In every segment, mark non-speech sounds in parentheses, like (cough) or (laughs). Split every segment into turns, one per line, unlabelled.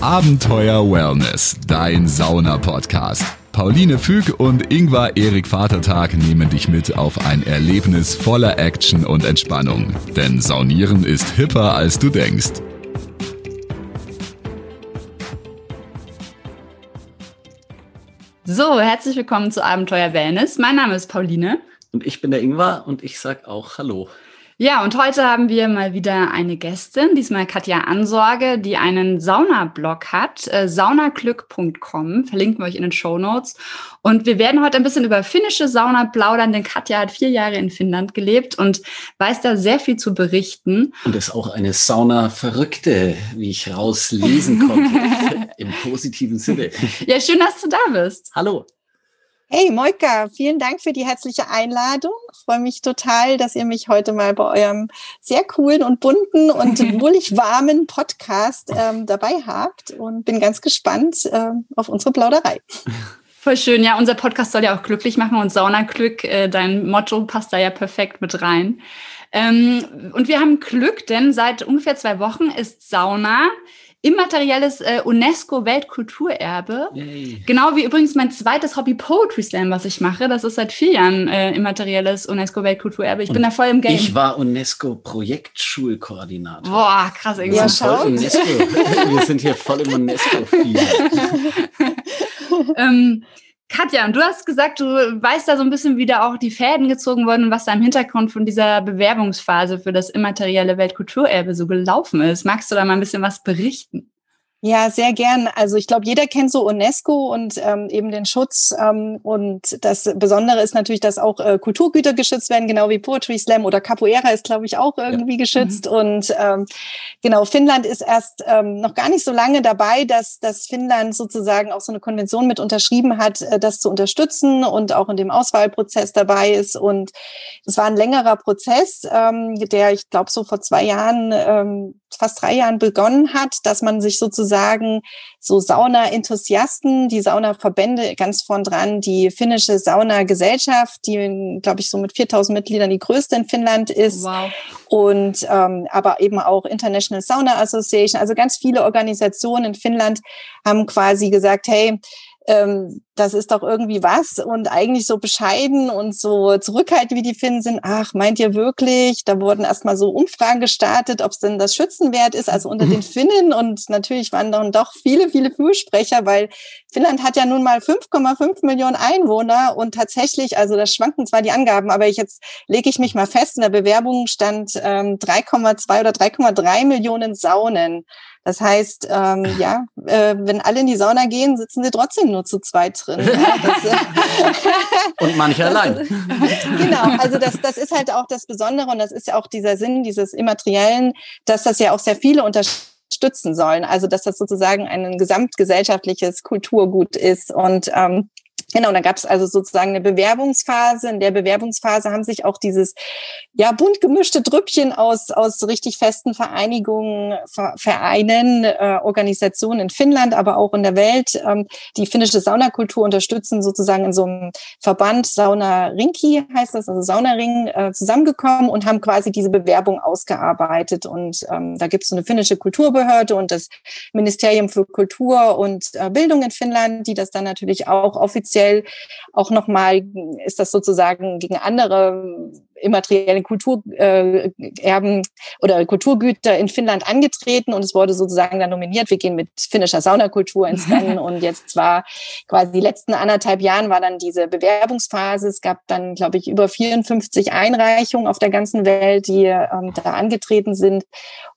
Abenteuer Wellness, dein Sauna-Podcast. Pauline Füg und Ingvar Erik Vatertag nehmen dich mit auf ein Erlebnis voller Action und Entspannung. Denn Saunieren ist hipper, als du denkst.
So, herzlich willkommen zu Abenteuer Wellness. Mein Name ist Pauline.
Und ich bin der Ingvar und ich sag auch Hallo.
Ja, und heute haben wir mal wieder eine Gästin, diesmal Katja Ansorge, die einen Saunablog hat, äh, saunaglück.com, verlinken wir euch in den Show Notes. Und wir werden heute ein bisschen über finnische Sauna plaudern, denn Katja hat vier Jahre in Finnland gelebt und weiß da sehr viel zu berichten.
Und ist auch eine Sauna-Verrückte, wie ich rauslesen konnte, (laughs) im positiven Sinne.
Ja, schön, dass du da bist.
Hallo.
Hey Moika, vielen Dank für die herzliche Einladung. Ich freue mich total, dass ihr mich heute mal bei eurem sehr coolen und bunten und (laughs) wohlig warmen Podcast ähm, dabei habt und bin ganz gespannt ähm, auf unsere Plauderei. (laughs)
Voll schön. Ja, unser Podcast soll ja auch glücklich machen und Saunaglück, äh, dein Motto passt da ja perfekt mit rein. Ähm, und wir haben Glück, denn seit ungefähr zwei Wochen ist Sauna immaterielles äh, UNESCO-Weltkulturerbe. Genau wie übrigens mein zweites Hobby Poetry Slam, was ich mache. Das ist seit vier Jahren äh, immaterielles UNESCO-Weltkulturerbe. Ich Und bin da voll im Game.
Ich war UNESCO-Projektschulkoordinator.
Boah, krass. Irgendwie.
Ja, schau. UNESCO. Wir sind hier voll im UNESCO-Fieber. (laughs)
ähm, Katja, und du hast gesagt, du weißt da so ein bisschen, wie da auch die Fäden gezogen wurden und was da im Hintergrund von dieser Bewerbungsphase für das immaterielle Weltkulturerbe so gelaufen ist. Magst du da mal ein bisschen was berichten?
Ja, sehr gern. Also ich glaube, jeder kennt so UNESCO und ähm, eben den Schutz. Ähm, und das Besondere ist natürlich, dass auch äh, Kulturgüter geschützt werden, genau wie Poetry Slam oder Capoeira ist, glaube ich, auch irgendwie ja. geschützt. Mhm. Und ähm, genau, Finnland ist erst ähm, noch gar nicht so lange dabei, dass, dass Finnland sozusagen auch so eine Konvention mit unterschrieben hat, äh, das zu unterstützen und auch in dem Auswahlprozess dabei ist. Und es war ein längerer Prozess, ähm, der, ich glaube, so vor zwei Jahren, ähm, fast drei Jahren begonnen hat, dass man sich sozusagen sozusagen so Sauna-Enthusiasten, die Sauna-Verbände ganz vorn dran, die finnische Sauna-Gesellschaft, die, glaube ich, so mit 4000 Mitgliedern die größte in Finnland ist. Wow. Und ähm, aber eben auch International Sauna Association, also ganz viele Organisationen in Finnland haben quasi gesagt, hey, ähm, das ist doch irgendwie was und eigentlich so bescheiden und so zurückhaltend wie die Finnen sind. Ach, meint ihr wirklich? Da wurden erstmal so Umfragen gestartet, ob es denn das Schützenwert ist, also unter den (laughs) Finnen. Und natürlich waren dann doch viele, viele Fürsprecher, weil Finnland hat ja nun mal 5,5 Millionen Einwohner und tatsächlich, also das schwanken zwar die Angaben, aber ich jetzt lege ich mich mal fest, in der Bewerbung stand ähm, 3,2 oder 3,3 Millionen Saunen. Das heißt, ähm, (laughs) ja, äh, wenn alle in die Sauna gehen, sitzen sie trotzdem nur zu zweit drin.
Äh, (laughs) und manche allein. (laughs)
genau, also das, das ist halt auch das Besondere und das ist ja auch dieser Sinn dieses Immateriellen, dass das ja auch sehr viele unterstützen sollen. Also dass das sozusagen ein gesamtgesellschaftliches Kulturgut ist und ähm, Genau, da gab es also sozusagen eine Bewerbungsphase. In der Bewerbungsphase haben sich auch dieses ja bunt gemischte Trüppchen aus aus richtig festen Vereinigungen, Vereinen, äh, Organisationen in Finnland, aber auch in der Welt ähm, die finnische Saunakultur unterstützen, sozusagen in so einem Verband Sauna Rinki heißt das, also Saunaring, äh, zusammengekommen und haben quasi diese Bewerbung ausgearbeitet. Und ähm, da gibt es so eine finnische Kulturbehörde und das Ministerium für Kultur und äh, Bildung in Finnland, die das dann natürlich auch offiziell offiziell auch nochmal, ist das sozusagen gegen andere immaterielle Kulturerben äh, oder Kulturgüter in Finnland angetreten und es wurde sozusagen dann nominiert. Wir gehen mit finnischer Saunakultur ins (laughs) Rennen und jetzt war quasi die letzten anderthalb Jahren war dann diese Bewerbungsphase. Es gab dann, glaube ich, über 54 Einreichungen auf der ganzen Welt, die ähm, da angetreten sind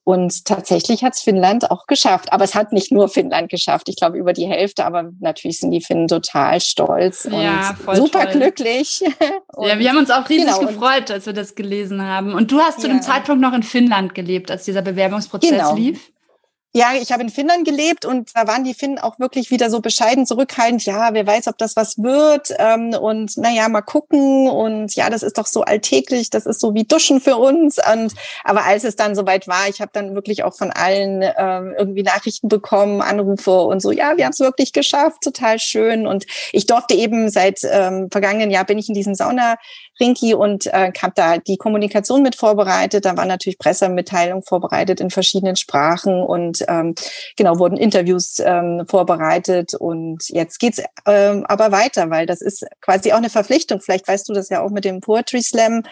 und tatsächlich hat es Finnland auch geschafft. Aber es hat nicht nur Finnland geschafft. Ich glaube, über die Hälfte. Aber natürlich sind die Finnen total stolz ja, und super toll. glücklich.
Und ja, wir haben uns auch riesig genau, gefreut, als wir das gelesen haben. Und du hast zu ja. dem Zeitpunkt noch in Finnland gelebt, als dieser Bewerbungsprozess genau. lief?
Ja, ich habe in Finnland gelebt und da waren die Finnen auch wirklich wieder so bescheiden zurückhaltend. Ja, wer weiß, ob das was wird. Ähm, und naja, mal gucken. Und ja, das ist doch so alltäglich. Das ist so wie Duschen für uns. Und aber als es dann soweit war, ich habe dann wirklich auch von allen ähm, irgendwie Nachrichten bekommen, Anrufe und so. Ja, wir haben es wirklich geschafft. Total schön. Und ich durfte eben seit ähm, vergangenen Jahr bin ich in diesem Sauna Rinki und äh, habe da die Kommunikation mit vorbereitet. Da waren natürlich Pressemitteilungen vorbereitet in verschiedenen Sprachen und ähm, genau wurden Interviews ähm, vorbereitet. Und jetzt geht's ähm, aber weiter, weil das ist quasi auch eine Verpflichtung. Vielleicht weißt du das ja auch mit dem Poetry Slam,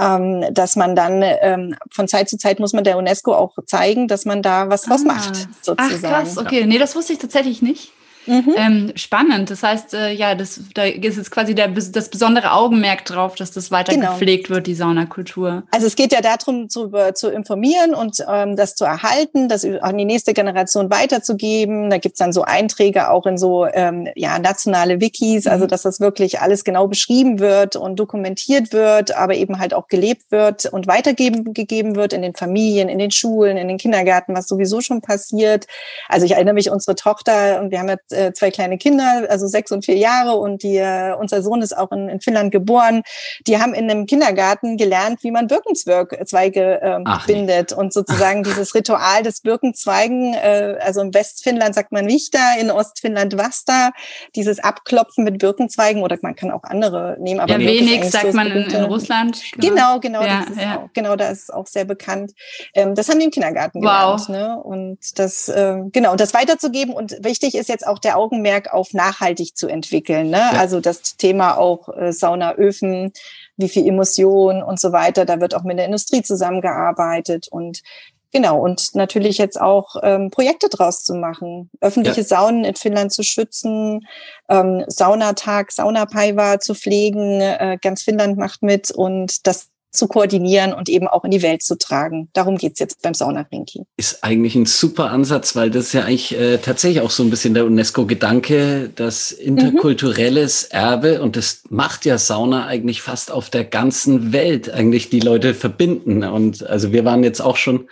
ähm, dass man dann ähm, von Zeit zu Zeit muss man der UNESCO auch zeigen, dass man da was was ah. macht sozusagen.
Ach krass, okay, nee, das wusste ich tatsächlich nicht. Mhm. Ähm, spannend. Das heißt, äh, ja, das, da ist jetzt quasi der, das besondere Augenmerk drauf, dass das weiter genau. gepflegt wird, die Saunakultur.
Also es geht ja darum, zu, zu informieren und ähm, das zu erhalten, das an die nächste Generation weiterzugeben. Da gibt's dann so Einträge auch in so ähm, ja, nationale Wikis, also mhm. dass das wirklich alles genau beschrieben wird und dokumentiert wird, aber eben halt auch gelebt wird und weitergeben gegeben wird in den Familien, in den Schulen, in den Kindergärten, was sowieso schon passiert. Also ich erinnere mich, unsere Tochter, und wir haben jetzt äh, zwei kleine Kinder, also sechs und vier Jahre und die, äh, unser Sohn ist auch in, in Finnland geboren. Die haben in einem Kindergarten gelernt, wie man Birkenzweige äh, Ach, bindet nee. und sozusagen dieses Ritual des Birkenzweigen, äh, also im Westfinnland sagt man Wichter, in Ostfinnland Vasta, dieses Abklopfen mit Birkenzweigen oder man kann auch andere nehmen.
Aber ja, wenig sagt man in, in, Russland.
Genau, genau, ja, das ist ja. auch, genau, da ist es auch sehr bekannt. Ähm, das haben die im Kindergarten wow. gelernt. Ne? Und das, äh, genau, das weiterzugeben und wichtig ist jetzt auch der der Augenmerk auf nachhaltig zu entwickeln. Ne? Ja. Also das Thema auch äh, Saunaöfen, wie viel Emission und so weiter. Da wird auch mit der Industrie zusammengearbeitet und Genau, und natürlich jetzt auch ähm, Projekte draus zu machen, öffentliche ja. Saunen in Finnland zu schützen, ähm, Saunatag, Saunapaiva zu pflegen, äh, ganz Finnland macht mit und das zu koordinieren und eben auch in die Welt zu tragen. Darum geht's jetzt beim Saunagrinki.
Ist eigentlich ein super Ansatz, weil das ist ja eigentlich äh, tatsächlich auch so ein bisschen der UNESCO-Gedanke, das interkulturelles mhm. Erbe und das macht ja Sauna eigentlich fast auf der ganzen Welt eigentlich die Leute verbinden. Und also wir waren jetzt auch schon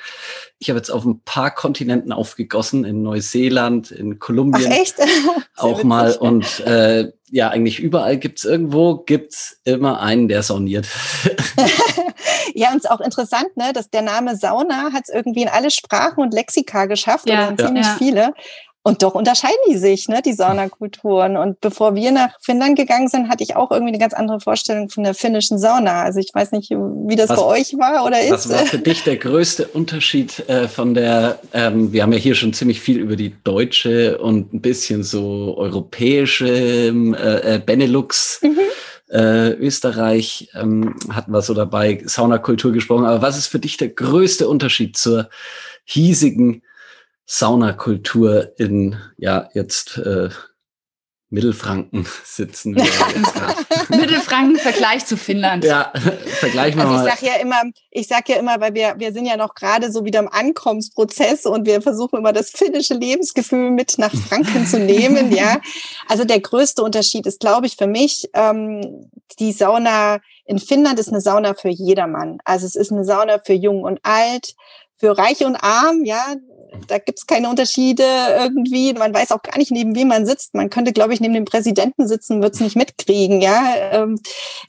ich habe jetzt auf ein paar Kontinenten aufgegossen, in Neuseeland, in Kolumbien.
Ach echt? (laughs)
auch mal. Und äh, ja, eigentlich überall gibt's irgendwo, gibt's immer einen, der sauniert. (laughs)
ja, und es ist auch interessant, ne, dass der Name Sauna hat es irgendwie in alle Sprachen und Lexika geschafft, ja, oder in ziemlich ja. viele. Und doch unterscheiden die sich, ne, die Saunakulturen. Und bevor wir nach Finnland gegangen sind, hatte ich auch irgendwie eine ganz andere Vorstellung von der finnischen Sauna. Also ich weiß nicht, wie das was, bei euch war oder ist.
Was war für dich der größte Unterschied äh, von der, ähm, wir haben ja hier schon ziemlich viel über die deutsche und ein bisschen so europäische ähm, äh, Benelux. Mhm. Äh, Österreich ähm, hatten wir so dabei, Saunakultur gesprochen. Aber was ist für dich der größte Unterschied zur hiesigen Saunakultur in, ja, jetzt äh, Mittelfranken (laughs) sitzen. (laughs)
Mittelfranken Vergleich zu Finnland.
Ja, (laughs) vergleich mal.
Also ich sage ja immer, ich sage ja immer, weil wir wir sind ja noch gerade so wieder im Ankommensprozess und wir versuchen immer das finnische Lebensgefühl mit nach Franken zu nehmen. Ja, also der größte Unterschied ist, glaube ich, für mich ähm, die Sauna in Finnland ist eine Sauna für jedermann. Also es ist eine Sauna für jung und alt, für reich und arm, ja, da gibt's keine Unterschiede irgendwie. Man weiß auch gar nicht, neben wem man sitzt. Man könnte, glaube ich, neben dem Präsidenten sitzen, wird's nicht mitkriegen. Ja, ähm,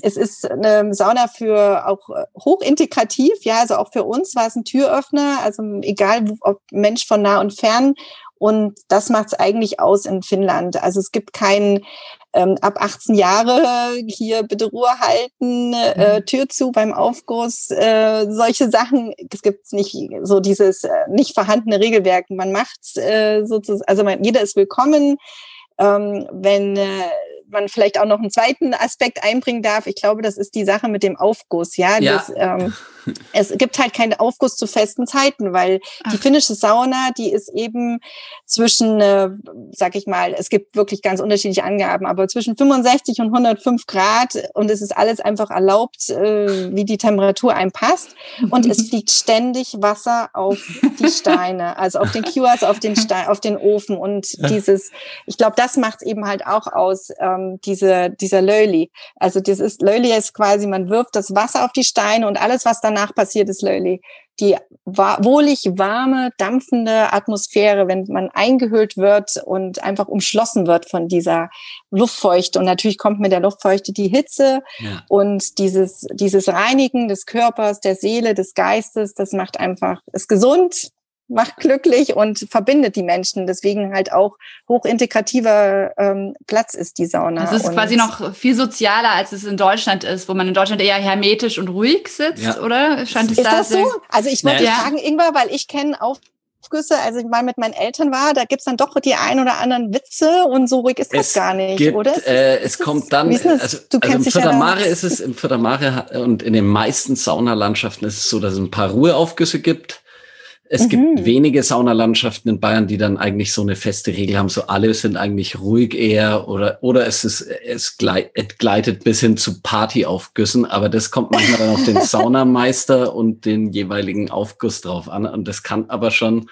es ist eine Sauna für auch hochintegrativ. Ja, also auch für uns war es ein Türöffner. Also egal, ob Mensch von nah und fern. Und das macht es eigentlich aus in Finnland. Also es gibt keinen ähm, ab 18 Jahre hier bitte Ruhe halten, äh, mhm. Tür zu beim Aufguss, äh, solche Sachen. Es gibt nicht so dieses äh, nicht vorhandene Regelwerk. Man macht äh, sozusagen, also man, jeder ist willkommen. Ähm, wenn äh, man vielleicht auch noch einen zweiten Aspekt einbringen darf. Ich glaube, das ist die Sache mit dem Aufguss. Ja, ja. Das, ähm, (laughs) es gibt halt keinen Aufguss zu festen Zeiten, weil Ach. die finnische Sauna, die ist eben zwischen, äh, sag ich mal, es gibt wirklich ganz unterschiedliche Angaben, aber zwischen 65 und 105 Grad und es ist alles einfach erlaubt, äh, wie die Temperatur einem passt und es (laughs) fliegt ständig Wasser auf die Steine, also auf den QRs, auf den Stein, auf den Ofen und dieses, ich glaube, das macht es eben halt auch aus. Äh, ähm, diese, dieser Löli. Also das ist, Löli ist quasi, man wirft das Wasser auf die Steine und alles, was danach passiert, ist Löli. Die wohlig warme, dampfende Atmosphäre, wenn man eingehüllt wird und einfach umschlossen wird von dieser Luftfeuchte. Und natürlich kommt mit der Luftfeuchte die Hitze ja. und dieses, dieses Reinigen des Körpers, der Seele, des Geistes, das macht einfach, ist gesund, macht glücklich und verbindet die Menschen. Deswegen halt auch hochintegrativer ähm, Platz ist die Sauna.
Es ist
und
quasi noch viel sozialer, als es in Deutschland ist, wo man in Deutschland eher hermetisch und ruhig sitzt, ja. oder?
Scheint es ist da das so? Also ich wollte ja. fragen, Ingwer, weil ich kenne auch Aufgüsse, als ich mal mit meinen Eltern war, da gibt's dann doch die ein oder anderen Witze und so ruhig ist es das gar nicht,
gibt,
oder?
Äh, es kommt dann, also, also im Fördermare ja ist es, im Fördermare und in den meisten Saunalandschaften ist es so, dass es ein paar Ruheaufgüsse gibt es mhm. gibt wenige Saunalandschaften in Bayern, die dann eigentlich so eine feste Regel haben, so alle sind eigentlich ruhig eher oder, oder es ist, es gleitet bis hin zu Partyaufgüssen, aber das kommt manchmal dann auf den (laughs) Saunameister und den jeweiligen Aufguss drauf an und das kann aber schon,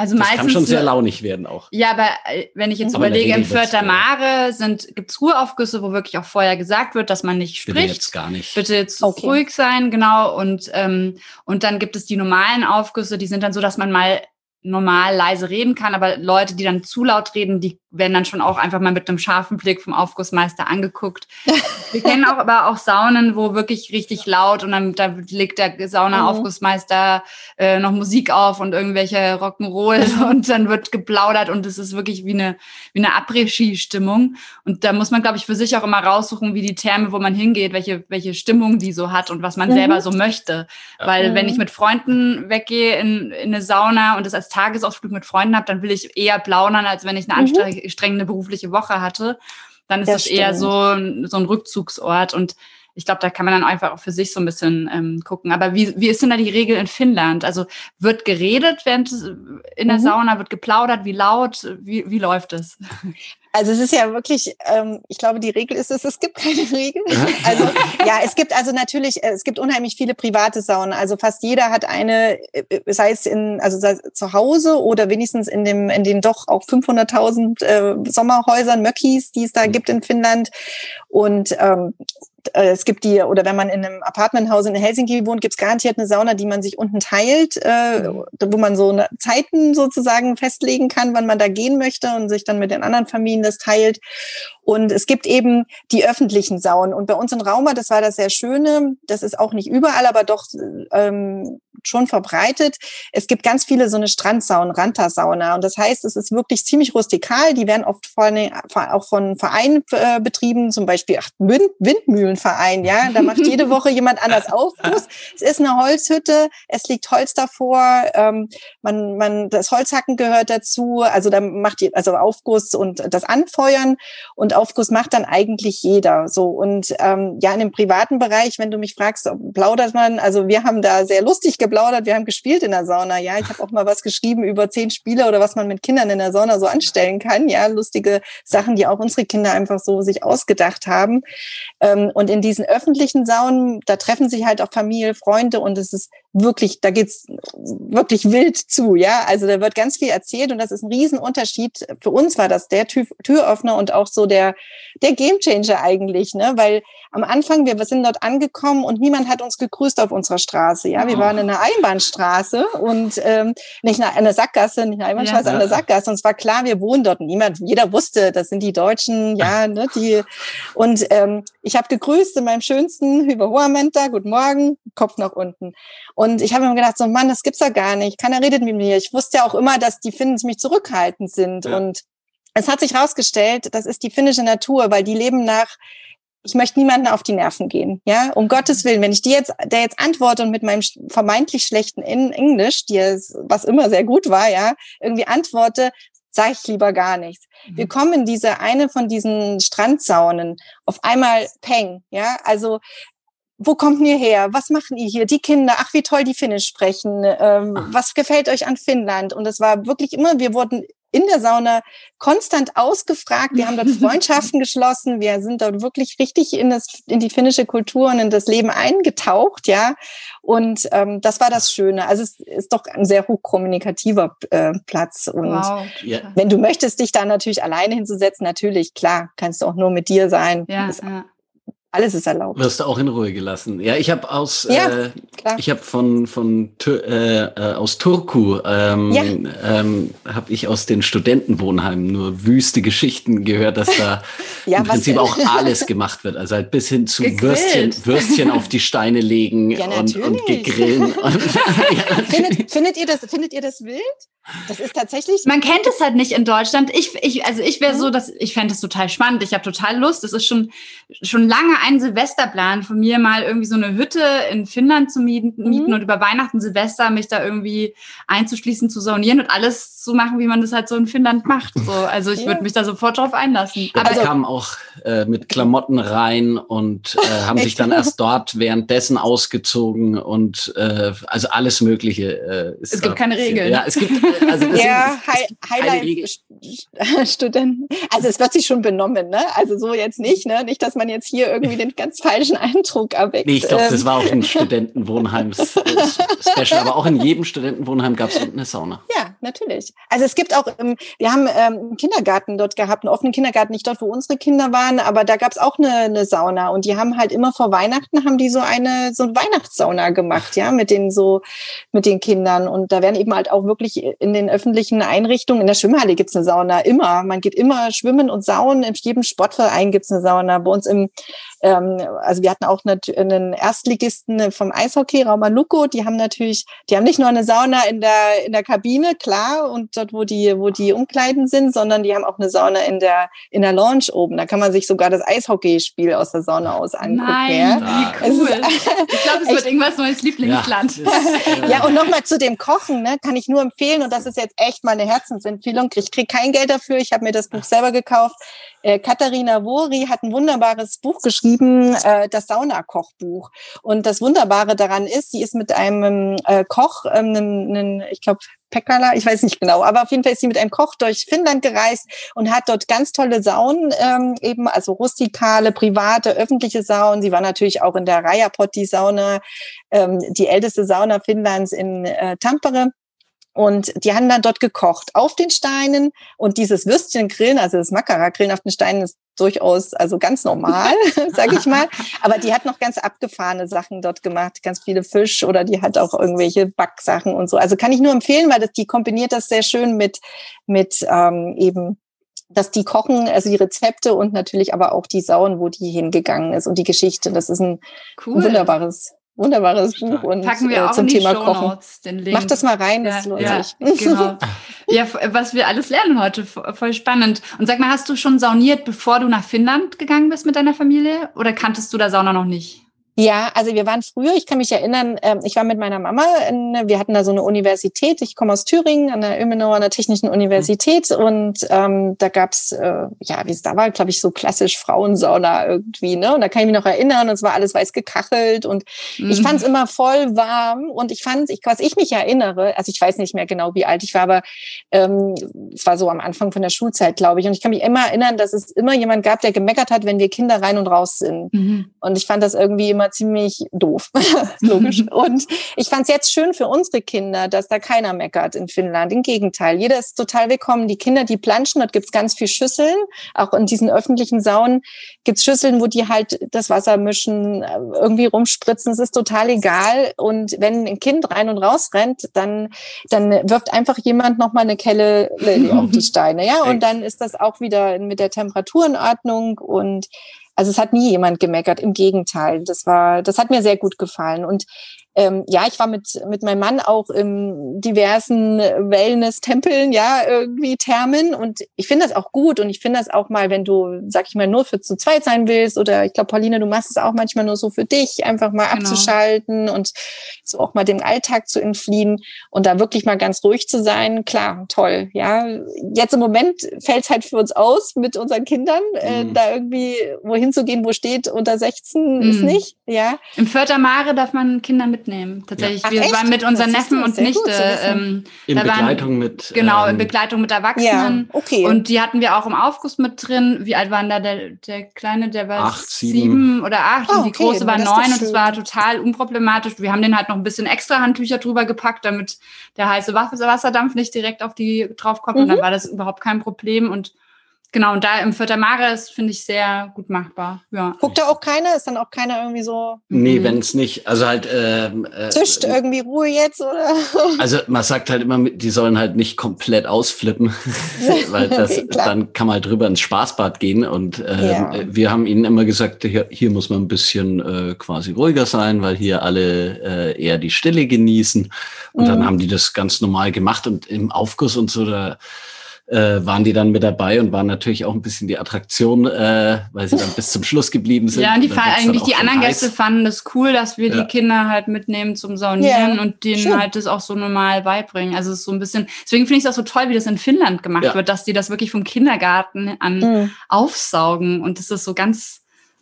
also das meistens, kann schon sehr launig werden auch.
Ja, aber äh, wenn ich jetzt aber überlege, im Vierter Mare sind, gibt's Ruheaufgüsse, wo wirklich auch vorher gesagt wird, dass man nicht spricht. Bitte
jetzt gar nicht.
Bitte jetzt okay. ruhig sein, genau. Und, ähm, und dann gibt es die normalen Aufgüsse, die sind dann so, dass man mal normal leise reden kann, aber Leute, die dann zu laut reden, die werden dann schon auch einfach mal mit einem scharfen Blick vom Aufgussmeister angeguckt. (laughs) Wir kennen auch aber auch Saunen, wo wirklich richtig laut und dann da legt der Sauna-Aufgussmeister äh, noch Musik auf und irgendwelche Rock'n'Roll (laughs) und dann wird geplaudert und es ist wirklich wie eine wie eine Après-Ski-Stimmung und da muss man glaube ich für sich auch immer raussuchen, wie die Therme, wo man hingeht, welche welche Stimmung die so hat und was man mhm. selber so möchte, weil mhm. wenn ich mit Freunden weggehe in, in eine Sauna und das als Tagesausflug mit Freunden habe, dann will ich eher plaudern, als wenn ich eine mhm. Anstrengende berufliche Woche hatte. Dann ist das, das eher so, so ein Rückzugsort und ich glaube, da kann man dann einfach auch für sich so ein bisschen ähm, gucken. Aber wie, wie ist denn da die Regel in Finnland? Also wird geredet während in der mhm. Sauna, wird geplaudert, wie laut, wie, wie läuft es?
Also es ist ja wirklich, ähm, ich glaube, die Regel ist es, es gibt keine Regel. (laughs) Also ja, es gibt also natürlich, äh, es gibt unheimlich viele private Saunen. Also fast jeder hat eine, äh, sei es in, also sei es zu Hause oder wenigstens in dem, in den doch auch 500.000 äh, Sommerhäusern, Möckis, die es da mhm. gibt in Finnland. Und ähm, äh, es gibt die, oder wenn man in einem Apartmenthaus in Helsinki wohnt, gibt es garantiert eine Sauna, die man sich unten teilt, äh, mhm. wo man so eine Zeiten sozusagen festlegen kann, wann man da gehen möchte und sich dann mit den anderen Familien das teilt. Und es gibt eben die öffentlichen Saunen. Und bei uns in Rauma, das war das sehr Schöne, das ist auch nicht überall, aber doch ähm, schon verbreitet. Es gibt ganz viele so eine Strandsaunen, Ranta-Sauna. Und das heißt, es ist wirklich ziemlich rustikal. Die werden oft von, auch von Vereinen äh, betrieben, zum Beispiel ach, Wind, Windmühlenverein. Ja, da macht jede (laughs) Woche jemand anders Aufguss. Es ist eine Holzhütte, es liegt Holz davor. Ähm, man, man, das Holzhacken gehört dazu. Also da macht die, also Aufguss und das Anfeuern und Aufguss macht dann eigentlich jeder. So und ähm, ja, in dem privaten Bereich, wenn du mich fragst, plaudert man. Also wir haben da sehr lustig geplaudert, wir haben gespielt in der Sauna, ja. Ich habe auch mal was geschrieben über zehn Spiele oder was man mit Kindern in der Sauna so anstellen kann, ja. Lustige Sachen, die auch unsere Kinder einfach so sich ausgedacht haben. Ähm, und in diesen öffentlichen Saunen, da treffen sich halt auch Familie, Freunde und es ist wirklich, da geht's wirklich wild zu, ja. Also da wird ganz viel erzählt und das ist ein Riesenunterschied. Für uns war das der Tür Türöffner und auch so der, der Gamechanger eigentlich, ne? Weil am Anfang, wir sind dort angekommen und niemand hat uns gegrüßt auf unserer Straße, ja. Wir waren in einer Einbahnstraße und ähm, nicht in einer Sackgasse, nicht in einer Einbahnstraße, ja. an der Sackgasse. Und es war klar, wir wohnen dort. Niemand, jeder wusste, das sind die Deutschen, ja, (laughs) ne, die. Und ähm, ich habe gegrüßt in meinem schönsten Hyperhoamenta, guten Morgen, Kopf nach unten. Und ich habe mir gedacht, so Mann, das gibt's ja gar nicht. Keiner redet mit mir. Ich wusste ja auch immer, dass die Finnen ziemlich zurückhaltend sind. Ja. Und es hat sich herausgestellt, das ist die finnische Natur, weil die leben nach ich möchte niemanden auf die Nerven gehen, ja, um Gottes Willen. Wenn ich dir jetzt, der jetzt antworte und mit meinem vermeintlich schlechten Englisch, die was immer sehr gut war, ja, irgendwie antworte, sage ich lieber gar nichts. Mhm. Wir kommen in diese eine von diesen Strandsaunen auf einmal Peng, ja, also wo kommt ihr her? Was machen ihr hier? Die Kinder, ach, wie toll die Finnisch sprechen. Ähm, was gefällt euch an Finnland? Und es war wirklich immer, wir wurden in der Sauna konstant ausgefragt. Wir haben dort (laughs) Freundschaften geschlossen. Wir sind dort wirklich richtig in, das, in die finnische Kultur und in das Leben eingetaucht, ja. Und ähm, das war das Schöne. Also es ist doch ein sehr hochkommunikativer äh, Platz. Und wow. wenn du möchtest, dich da natürlich alleine hinzusetzen, natürlich, klar, kannst du auch nur mit dir sein. Ja, ja alles ist erlaubt.
Wirst du auch in Ruhe gelassen. Ja, ich habe aus, ja, äh, ich habe von von äh, äh, aus Turku ähm, ja. ähm, habe ich aus den Studentenwohnheimen nur wüste Geschichten gehört, dass da (laughs) ja, im Prinzip auch alles gemacht wird. Also halt bis hin zu Würstchen, Würstchen auf die Steine legen (laughs) und, und gegrillen. (laughs) Und,
findet, findet ihr das? Findet ihr das wild? Das ist tatsächlich.
Man kennt es halt nicht in Deutschland. Ich, ich also ich wäre mhm. so, dass ich fände es total spannend. Ich habe total Lust. Es ist schon schon lange ein Silvesterplan von mir, mal irgendwie so eine Hütte in Finnland zu mieten, mhm. und über Weihnachten, Silvester mich da irgendwie einzuschließen, zu saunieren und alles zu machen, wie man das halt so in Finnland macht. So, also ich ja. würde mich da sofort drauf einlassen.
Aber also, kamen auch äh, mit Klamotten rein und äh, (laughs) haben sich dann erst dort währenddessen ausgezogen und äh, also alles Mögliche. Äh,
ist es gibt keine Regeln.
Ja, es gibt also (laughs)
ja, Highlight-Studenten. (laughs) Also es wird sich schon benommen, ne? Also so jetzt nicht, ne? Nicht, dass man jetzt hier irgendwie den ganz falschen Eindruck erweckt.
Nee, ich glaube, das ähm. war auch ein Studentenwohnheim-Special, aber auch in jedem Studentenwohnheim gab es unten eine Sauna.
Ja, natürlich. Also es gibt auch, wir haben ähm, einen Kindergarten dort gehabt, einen offenen Kindergarten, nicht dort, wo unsere Kinder waren, aber da gab es auch eine, eine Sauna. Und die haben halt immer vor Weihnachten haben die so eine so eine Weihnachtssauna gemacht, ja, mit den so mit den Kindern. Und da werden eben halt auch wirklich in den öffentlichen Einrichtungen, in der Schwimmhalle gibt's eine Sauna immer, man geht immer schwimmen und saunen, in jedem Sportverein gibt's eine Sauna, bei uns im ähm, also wir hatten auch einen Erstligisten vom Eishockey, Raumanuko, die haben natürlich, die haben nicht nur eine Sauna in der, in der Kabine, klar, und dort, wo die, wo die Umkleiden sind, sondern die haben auch eine Sauna in der, in der Lounge oben. Da kann man sich sogar das Eishockeyspiel aus der Sauna aus angucken.
Nein, ja. wie cool. (laughs) ich glaube, es wird irgendwas neues Lieblingsland.
Ja, ja und nochmal zu dem Kochen, ne, kann ich nur empfehlen, und das ist jetzt echt mal eine Herzensempfehlung. Ich kriege kein Geld dafür, ich habe mir das Buch selber gekauft. Äh, Katharina Wori hat ein wunderbares Buch geschrieben, äh, das Sauna-Kochbuch. Und das Wunderbare daran ist, sie ist mit einem äh, Koch, ähm, einen, einen, ich glaube, Pekala, ich weiß nicht genau, aber auf jeden Fall ist sie mit einem Koch durch Finnland gereist und hat dort ganz tolle Saunen, ähm, eben also rustikale, private, öffentliche Saunen. Sie war natürlich auch in der Rajapotti-Sauna, ähm, die älteste Sauna Finnlands in äh, Tampere. Und die haben dann dort gekocht auf den Steinen und dieses Würstchen grillen, also das Makara grillen auf den Steinen ist durchaus, also ganz normal, (laughs) sage ich mal. Aber die hat noch ganz abgefahrene Sachen dort gemacht, ganz viele Fisch oder die hat auch irgendwelche Backsachen und so. Also kann ich nur empfehlen, weil das, die kombiniert das sehr schön mit, mit ähm, eben dass die kochen, also die Rezepte und natürlich aber auch die Sauen, wo die hingegangen ist und die Geschichte. Das ist ein, cool. ein wunderbares wunderbares Buch und
Packen wir äh, auch zum Thema Kochen. Den Link.
Mach das mal rein, das ja, lohnt (laughs)
ja,
sich.
Genau. Ja, was wir alles lernen heute, voll spannend. Und sag mal, hast du schon sauniert, bevor du nach Finnland gegangen bist mit deiner Familie? Oder kanntest du da Sauna noch nicht?
Ja, also wir waren früher, ich kann mich erinnern, ähm, ich war mit meiner Mama, in, wir hatten da so eine Universität, ich komme aus Thüringen, an der Ilmenau, an der Technischen Universität und ähm, da gab's äh, ja, wie es da war, glaube ich, so klassisch Frauensauna irgendwie, ne? Und da kann ich mich noch erinnern, und es war alles weiß gekachelt und mhm. ich fand es immer voll warm und ich fand, ich, was ich mich erinnere, also ich weiß nicht mehr genau, wie alt ich war, aber ähm, es war so am Anfang von der Schulzeit, glaube ich, und ich kann mich immer erinnern, dass es immer jemand gab, der gemeckert hat, wenn wir Kinder rein und raus sind. Mhm. Und ich fand das irgendwie immer ziemlich doof, (laughs) logisch. (laughs) Und ich fand es jetzt schön für unsere Kinder, dass da keiner meckert in Finnland. Im Gegenteil, jeder ist total willkommen. Die Kinder, die planschen, dort gibt's ganz viel Schüsseln. Auch in diesen öffentlichen Saunen gibt's Schüsseln, wo die halt das Wasser mischen, äh, irgendwie rumspritzen. Es ist total egal. Und wenn ein Kind rein und raus rennt, dann, dann wirft einfach jemand nochmal eine Kelle auf die (laughs) Steine. Ja, und dann ist das auch wieder mit der Temperatur in Ordnung und also es hat nie jemand gemeckert, im Gegenteil. Das war, das hat mir sehr gut gefallen. Und ähm, ja, ich war mit, mit meinem Mann auch in diversen Wellness-Tempeln, ja, irgendwie Thermen. Und ich finde das auch gut. Und ich finde das auch mal, wenn du, sag ich mal, nur für zu zweit sein willst. Oder ich glaube, Pauline, du machst es auch manchmal nur so für dich, einfach mal genau. abzuschalten und so auch mal dem Alltag zu entfliehen und da wirklich mal ganz ruhig zu sein. Klar, toll. Ja, jetzt im Moment fällt es halt für uns aus mit unseren Kindern, äh, mhm. da irgendwie wohin zu gehen, wo steht unter 16 mhm. ist nicht. Ja.
Im Fördermare darf man Kinder mitnehmen. Tatsächlich. Ja. wir echt? waren mit unseren Neffen und Nichte.
Ähm, in Begleitung waren, mit.
Genau, in ähm, Begleitung mit Erwachsenen.
Ja, okay.
Und die hatten wir auch im Aufguss mit drin. Wie alt waren da der, der Kleine? Der war acht, sieben. oder acht oh, und die okay, Große war neun und es war total unproblematisch. Wir haben den halt noch ein bisschen extra Handtücher drüber gepackt, damit der heiße Wasserdampf nicht direkt auf die draufkommt. Mhm. Und dann war das überhaupt kein Problem. Und Genau, und da im Vierter Mare ist, finde ich, sehr gut machbar. Ja.
Guckt da auch keiner? Ist dann auch keiner irgendwie so.
Nee, mhm. wenn es nicht, also halt. Ähm,
äh, Zischt irgendwie Ruhe jetzt, oder? (laughs)
Also man sagt halt immer, die sollen halt nicht komplett ausflippen, (laughs) weil das, okay, dann kann man halt drüber ins Spaßbad gehen. Und äh, ja. wir haben ihnen immer gesagt, hier, hier muss man ein bisschen äh, quasi ruhiger sein, weil hier alle äh, eher die Stille genießen. Und mhm. dann haben die das ganz normal gemacht und im Aufguss und so, da äh, waren die dann mit dabei und waren natürlich auch ein bisschen die Attraktion, äh, weil sie dann bis zum Schluss geblieben sind.
Ja, und die eigentlich die anderen Gäste fanden das cool, dass wir ja. die Kinder halt mitnehmen zum Saunieren ja, und denen schön. halt das auch so normal beibringen. Also es ist so ein bisschen, deswegen finde ich es auch so toll, wie das in Finnland gemacht ja. wird, dass die das wirklich vom Kindergarten an mhm. aufsaugen und das ist so ganz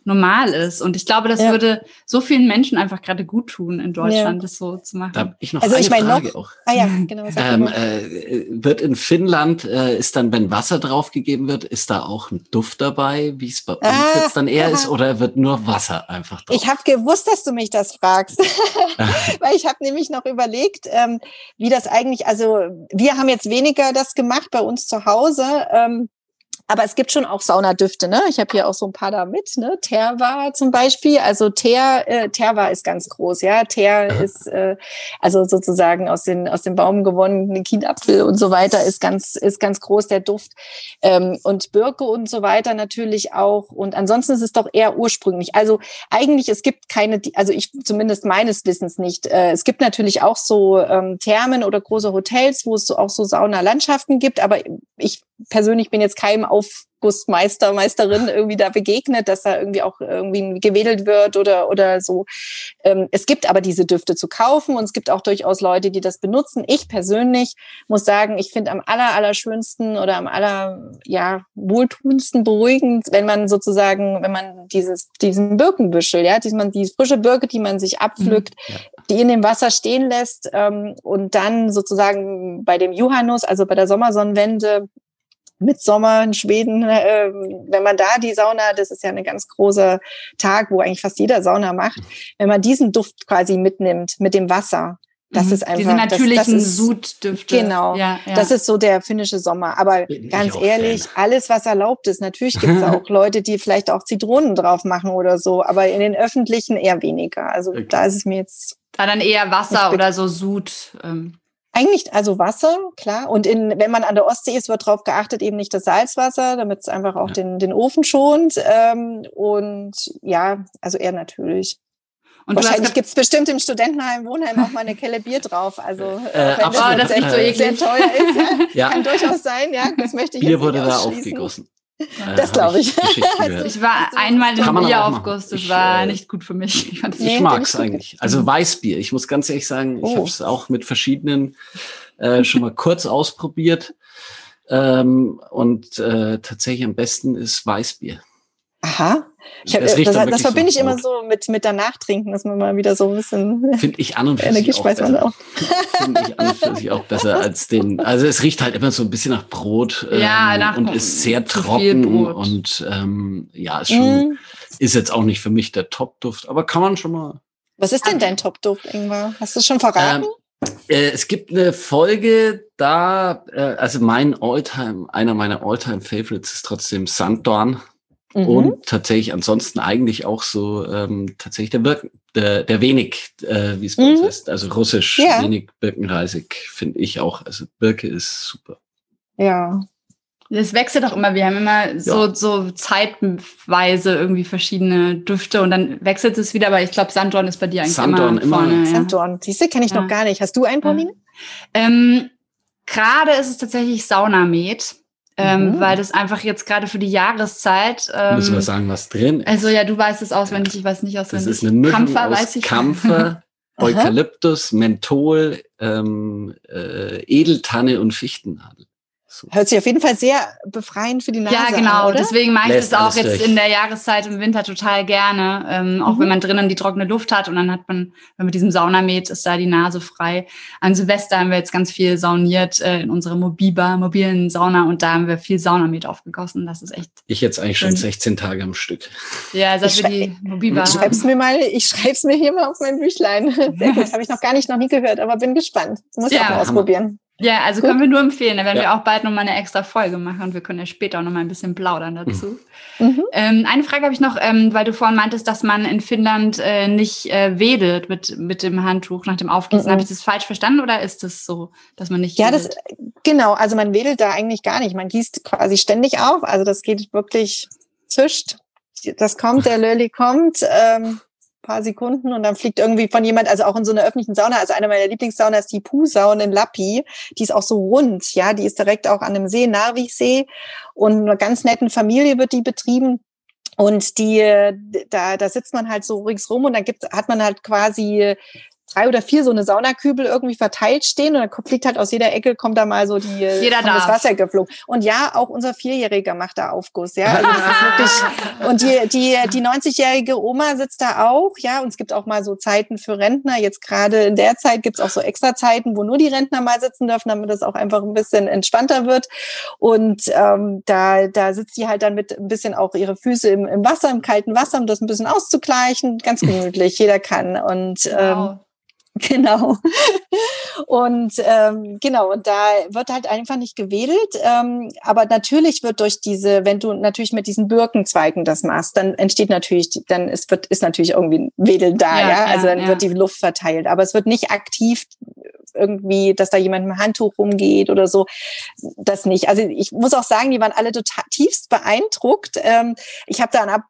normal ist. Und ich glaube, das ja. würde so vielen Menschen einfach gerade gut tun, in Deutschland ja. das so zu machen.
Da habe ich noch also eine ich mein Frage noch, auch.
Ah ja, genau.
Ähm, äh, wird in Finnland, äh, ist dann, wenn Wasser draufgegeben wird, ist da auch ein Duft dabei, wie es bei uns ah, jetzt dann eher ah. ist, oder wird nur Wasser einfach drauf?
Ich habe gewusst, dass du mich das fragst, (laughs) (laughs) weil ich habe nämlich noch überlegt, ähm, wie das eigentlich, also wir haben jetzt weniger das gemacht bei uns zu Hause. Ähm, aber es gibt schon auch Saunadüfte, ne? Ich habe hier auch so ein paar da mit, ne? Terva zum Beispiel. Also Ter, äh, Terva ist ganz groß, ja. Ter ist äh, also sozusagen aus den aus dem Baum gewonnenen Kienapfel und so weiter ist ganz ist ganz groß der Duft ähm, und Birke und so weiter natürlich auch. Und ansonsten ist es doch eher ursprünglich. Also eigentlich es gibt keine, also ich zumindest meines Wissens nicht. Äh, es gibt natürlich auch so ähm, Thermen oder große Hotels, wo es so, auch so Saunalandschaften gibt, aber ich persönlich bin jetzt keinem Aufgussmeister, Meisterin irgendwie da begegnet, dass da irgendwie auch irgendwie gewedelt wird oder, oder so. Ähm, es gibt aber diese Düfte zu kaufen und es gibt auch durchaus Leute, die das benutzen. Ich persönlich muss sagen, ich finde am aller, aller schönsten oder am aller, ja, wohltuendsten beruhigend, wenn man sozusagen, wenn man dieses, diesen Birkenbüschel, ja, die man, die frische Birke, die man sich abpflückt, mhm, ja. die in dem Wasser stehen lässt ähm, und dann sozusagen bei dem Juhanus, also bei der Sommersonnenwende, mit Sommer in Schweden, äh, wenn man da die Sauna, das ist ja ein ganz großer Tag, wo eigentlich fast jeder Sauna macht, wenn man diesen Duft quasi mitnimmt mit dem Wasser, das mhm. ist einfach
diese natürlichen das, das ist, Suddüfte.
Genau, ja, ja. das ist so der finnische Sommer. Aber Bin ganz ehrlich, Fan. alles was erlaubt ist. Natürlich gibt es (laughs) auch Leute, die vielleicht auch Zitronen drauf machen oder so, aber in den öffentlichen eher weniger. Also okay. da ist es mir jetzt
da dann eher Wasser oder so Sud. Ähm.
Eigentlich, also Wasser, klar. Und in, wenn man an der Ostsee ist, wird darauf geachtet, eben nicht das Salzwasser, damit es einfach auch ja. den, den Ofen schont. Ähm, und ja, also eher natürlich. Und Wahrscheinlich gibt es bestimmt im Studentenheim, Wohnheim auch mal eine Kelle Bier drauf. Also
äh, wenn absolut, das, das nicht so eklig. sehr teuer
ist, ja, ja. kann durchaus sein. Ja, das möchte ich
Bier jetzt wurde da aufgegossen.
Das glaube ich.
Ich (laughs) war einmal im Bieraufguss, das ich, war äh, nicht gut für mich. (laughs)
Ich, ich mag es eigentlich. Also Weißbier. Ich muss ganz ehrlich sagen, oh. ich habe es auch mit verschiedenen äh, schon mal kurz ausprobiert. Ähm, und äh, tatsächlich am besten ist Weißbier.
Aha. Ich hab, das, das, das verbinde ich immer so mit, mit danach trinken, dass man mal wieder so ein bisschen
Finde ich an und für sich auch besser. Finde ich an und für sich auch besser als den. Also es riecht halt immer so ein bisschen nach Brot ähm, ja, nach und ist sehr trocken und ähm, ja, ist schon, mm. ist jetzt auch nicht für mich der Top-Duft, aber kann man schon mal.
Was ist denn dein Top-Duft, Ingwer? Hast du schon verraten?
Ähm, äh, es gibt eine Folge, da, äh, also mein Alltime, einer meiner Alltime Favorites ist trotzdem Sanddorn. Mhm. Und tatsächlich ansonsten eigentlich auch so ähm, tatsächlich der Birken, der, der Wenig, äh, wie es bei uns mhm. heißt. Also russisch ja. wenig birkenreisig, finde ich auch. Also Birke ist super.
Ja.
Das wechselt auch immer. Wir haben immer so, ja. so zeitweise irgendwie verschiedene Düfte und dann wechselt es wieder, aber ich glaube, Sanddorn ist bei dir eigentlich Sanddorn immer, vorne. Immer.
Ja. Sanddorn, siehst du, kenne ich ja. noch gar nicht. Hast du einen, Pauline?
Ähm, Gerade ist es tatsächlich Saunamed ähm, mhm. weil das einfach jetzt gerade für die Jahreszeit.
Ähm, Müssen wir sagen, was drin ist.
Also ja, du weißt es auswendig, ich weiß nicht auswendig.
Das ist eine Mischung Kampfer, aus weiß ich. Kampfer, (laughs) Eukalyptus, Menthol, ähm, äh, Edeltanne und Fichtennadel.
So. Hört sich auf jeden Fall sehr befreiend für die Nase
Ja, genau. An, Deswegen mache ich das auch jetzt durch. in der Jahreszeit im Winter total gerne. Ähm, auch mhm. wenn man drinnen die trockene Luft hat und dann hat man, wenn mit diesem Saunamet ist da die Nase frei. An Silvester haben wir jetzt ganz viel sauniert äh, in unserer Mobiba, mobilen Sauna und da haben wir viel Saunamet aufgegossen. Das ist echt.
Ich jetzt eigentlich schön. schon 16 Tage am Stück.
Ja, seit wir die Mobiba
ich schreib's mir mal, ich schreib's mir hier mal auf mein Büchlein. (laughs) Sehr gut. Habe ich noch gar nicht noch nie gehört, aber bin gespannt. Muss ich ja. auch mal ausprobieren.
Ja, also Gut. können wir nur empfehlen. Da werden ja. wir auch bald nochmal eine extra Folge machen und wir können ja später auch nochmal ein bisschen plaudern dazu. Mhm. Ähm, eine Frage habe ich noch, ähm, weil du vorhin meintest, dass man in Finnland äh, nicht äh, wedelt mit, mit dem Handtuch nach dem Aufgießen. Mhm. Habe ich das falsch verstanden oder ist es das so, dass man nicht
Ja, wedelt? das, genau. Also man wedelt da eigentlich gar nicht. Man gießt quasi ständig auf. Also das geht wirklich zischt. Das kommt, der Lölli kommt. Ähm, paar Sekunden und dann fliegt irgendwie von jemand, also auch in so einer öffentlichen Sauna, also eine meiner Lieblingssaunas ist die Puh-Sauna in Lappi, die ist auch so rund, ja, die ist direkt auch an einem See, Narviksee und einer ganz netten Familie wird die betrieben. Und die, da, da sitzt man halt so ringsrum und dann gibt, hat man halt quasi drei oder vier so eine Saunakübel irgendwie verteilt stehen und dann fliegt halt aus jeder Ecke, kommt da mal so die,
Jeder
das Wasser geflogen. Und ja, auch unser Vierjähriger macht da Aufguss, ja. Also das ist wirklich, (laughs) und die, die, die 90-jährige Oma sitzt da auch, ja, und es gibt auch mal so Zeiten für Rentner. Jetzt gerade in der Zeit gibt es auch so extra Zeiten, wo nur die Rentner mal sitzen dürfen, damit das auch einfach ein bisschen entspannter wird. Und ähm, da, da sitzt die halt dann mit ein bisschen auch ihre Füße im, im Wasser, im kalten Wasser, um das ein bisschen auszugleichen. Ganz gemütlich, jeder kann. Und ähm, (laughs) Genau. Und ähm, genau, und da wird halt einfach nicht gewedelt. Ähm, aber natürlich wird durch diese, wenn du natürlich mit diesen Birkenzweigen das machst, dann entsteht natürlich, dann ist, wird, ist natürlich irgendwie ein Wedeln da, ja. ja? Also dann ja. wird die Luft verteilt. Aber es wird nicht aktiv irgendwie, dass da jemand mit dem Handtuch rumgeht oder so. Das nicht. Also ich muss auch sagen, die waren alle total tiefst beeindruckt. Ähm, ich habe da an,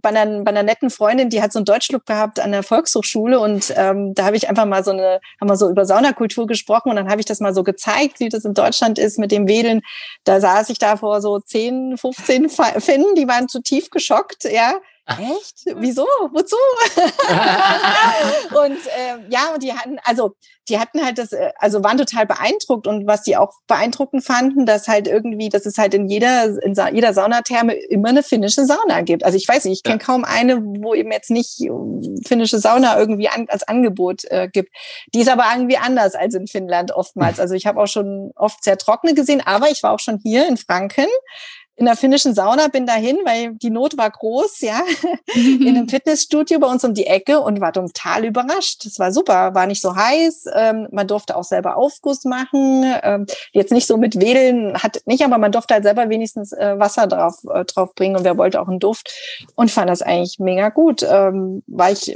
bei, einer, bei einer netten Freundin, die hat so einen Deutschclub gehabt an der Volkshochschule und ähm, da habe ich einfach mal so eine, haben wir so über Saunakultur gesprochen und dann habe ich das mal so gezeigt, wie das in Deutschland ist mit dem Wedeln. Da saß ich da vor so 10, 15 Finnen, die waren zu tief geschockt, ja. Echt? Wieso? Wozu? (laughs) und äh, ja, und die hatten, also die hatten halt das, äh, also waren total beeindruckt und was die auch beeindruckend fanden, dass halt irgendwie, dass es halt in jeder, in Sa jeder Saunatherme immer eine finnische Sauna gibt. Also ich weiß nicht, ich kenne ja. kaum eine, wo eben jetzt nicht ähm, finnische Sauna irgendwie an, als Angebot äh, gibt. Die ist aber irgendwie anders als in Finnland oftmals. Also ich habe auch schon oft sehr trockene gesehen, aber ich war auch schon hier in Franken in der finnischen Sauna, bin dahin, weil die Not war groß, ja, (laughs) in einem Fitnessstudio bei uns um die Ecke und war total überrascht. Es war super, war nicht so heiß, ähm, man durfte auch selber Aufguss machen, ähm, jetzt nicht so mit Wedeln, hat nicht, aber man durfte halt selber wenigstens äh, Wasser drauf, äh, drauf bringen und wer wollte auch einen Duft und fand das eigentlich mega gut, ähm, war ich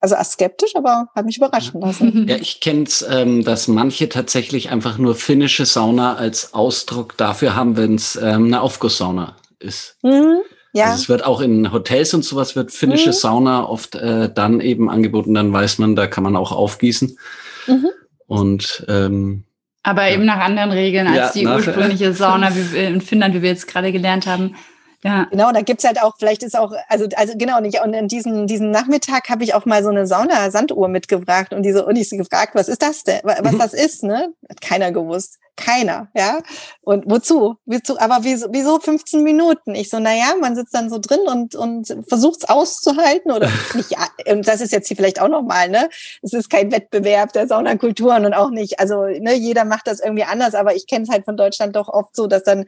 also skeptisch, aber hat mich überraschen lassen.
Ja, ich kenne es, ähm, dass manche tatsächlich einfach nur finnische Sauna als Ausdruck dafür haben, wenn es ähm, eine Aufgusssauna ist. Mhm, ja. Also es wird auch in Hotels und sowas wird finnische mhm. Sauna oft äh, dann eben angeboten, dann weiß man, da kann man auch aufgießen. Mhm. Und ähm,
aber ja. eben nach anderen Regeln als ja, die ursprüngliche Sauna wie in Finnland, wie wir jetzt gerade gelernt haben.
Ja. Genau, da gibt's halt auch, vielleicht ist auch, also, also genau, nicht, und in diesem, diesem Nachmittag habe ich auch mal so eine Sauna-Sanduhr mitgebracht und diese Unis gefragt, was ist das denn? Was mhm. (laughs) das ist, ne? Hat keiner gewusst. Keiner, ja. Und wozu? wozu? Aber wieso, wieso 15 Minuten? Ich so, na ja, man sitzt dann so drin und, und versucht's auszuhalten oder (laughs) nicht. Und das ist jetzt hier vielleicht auch nochmal, ne? Es ist kein Wettbewerb der Saunakulturen und auch nicht, also, ne, jeder macht das irgendwie anders, aber ich kenne es halt von Deutschland doch oft so, dass dann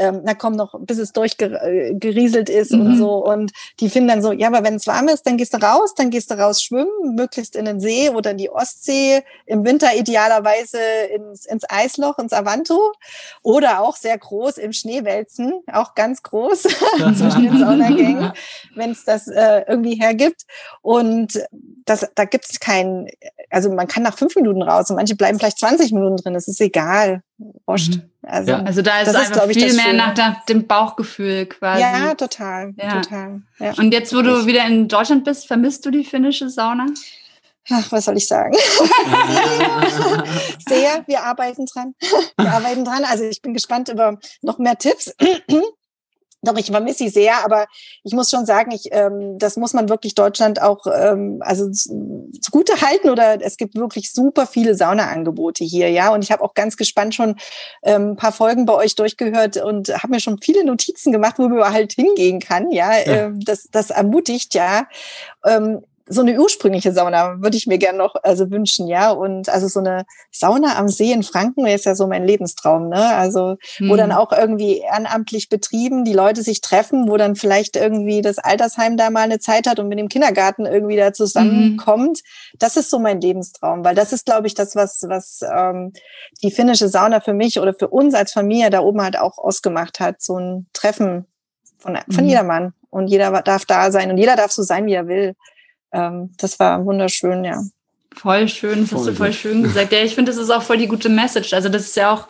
ähm, na komm noch, bis es durchgerieselt ist mhm. und so. Und die finden dann so, ja, aber wenn es warm ist, dann gehst du raus, dann gehst du raus schwimmen, möglichst in den See oder in die Ostsee, im Winter idealerweise ins, ins Eisloch, ins Avanto oder auch sehr groß im Schneewälzen, auch ganz groß (laughs) zwischen den Saunagängen, wenn es das äh, irgendwie hergibt. Und das, da gibt es keinen, also man kann nach fünf Minuten raus und manche bleiben vielleicht 20 Minuten drin, das ist egal. Wurscht.
Mhm. Also, ja. also da ist es einfach ist, viel mehr nach, nach, dem Bauchgefühl quasi.
Ja, total. Ja. total
ja. Und jetzt, wo du wieder in Deutschland bist, vermisst du die finnische Sauna?
Ach, was soll ich sagen? (laughs) Sehr, wir arbeiten dran. Wir arbeiten dran. Also ich bin gespannt über noch mehr Tipps. Doch, ich vermisse sie sehr, aber ich muss schon sagen, ich, ähm, das muss man wirklich Deutschland auch ähm, also zugute halten oder es gibt wirklich super viele Saunaangebote hier, ja. Und ich habe auch ganz gespannt schon ähm, ein paar Folgen bei euch durchgehört und habe mir schon viele Notizen gemacht, wo man halt hingehen kann, ja. ja. Ähm, das, das ermutigt, ja. Ähm, so eine ursprüngliche Sauna würde ich mir gerne noch also wünschen, ja. Und also so eine Sauna am See in Franken ist ja so mein Lebenstraum, ne? Also wo dann
Mhm.
auch irgendwie ehrenamtlich betrieben die Leute sich treffen, wo dann vielleicht irgendwie das Altersheim da mal eine Zeit hat und mit dem Kindergarten irgendwie da zusammenkommt. Das ist so mein Lebenstraum, weil das ist, glaube ich, das, was, was ähm, die finnische Sauna für mich oder für uns als Familie da oben halt auch ausgemacht hat. So ein Treffen von, von
Mhm.
jedermann. Und jeder darf da sein und jeder darf so sein, wie er will. Ähm, das war wunderschön, ja.
Voll schön, das hast du
Voll
voll
gut.
schön gesagt. Ja, ich finde, das ist auch voll die gute Message. Also das ist ja auch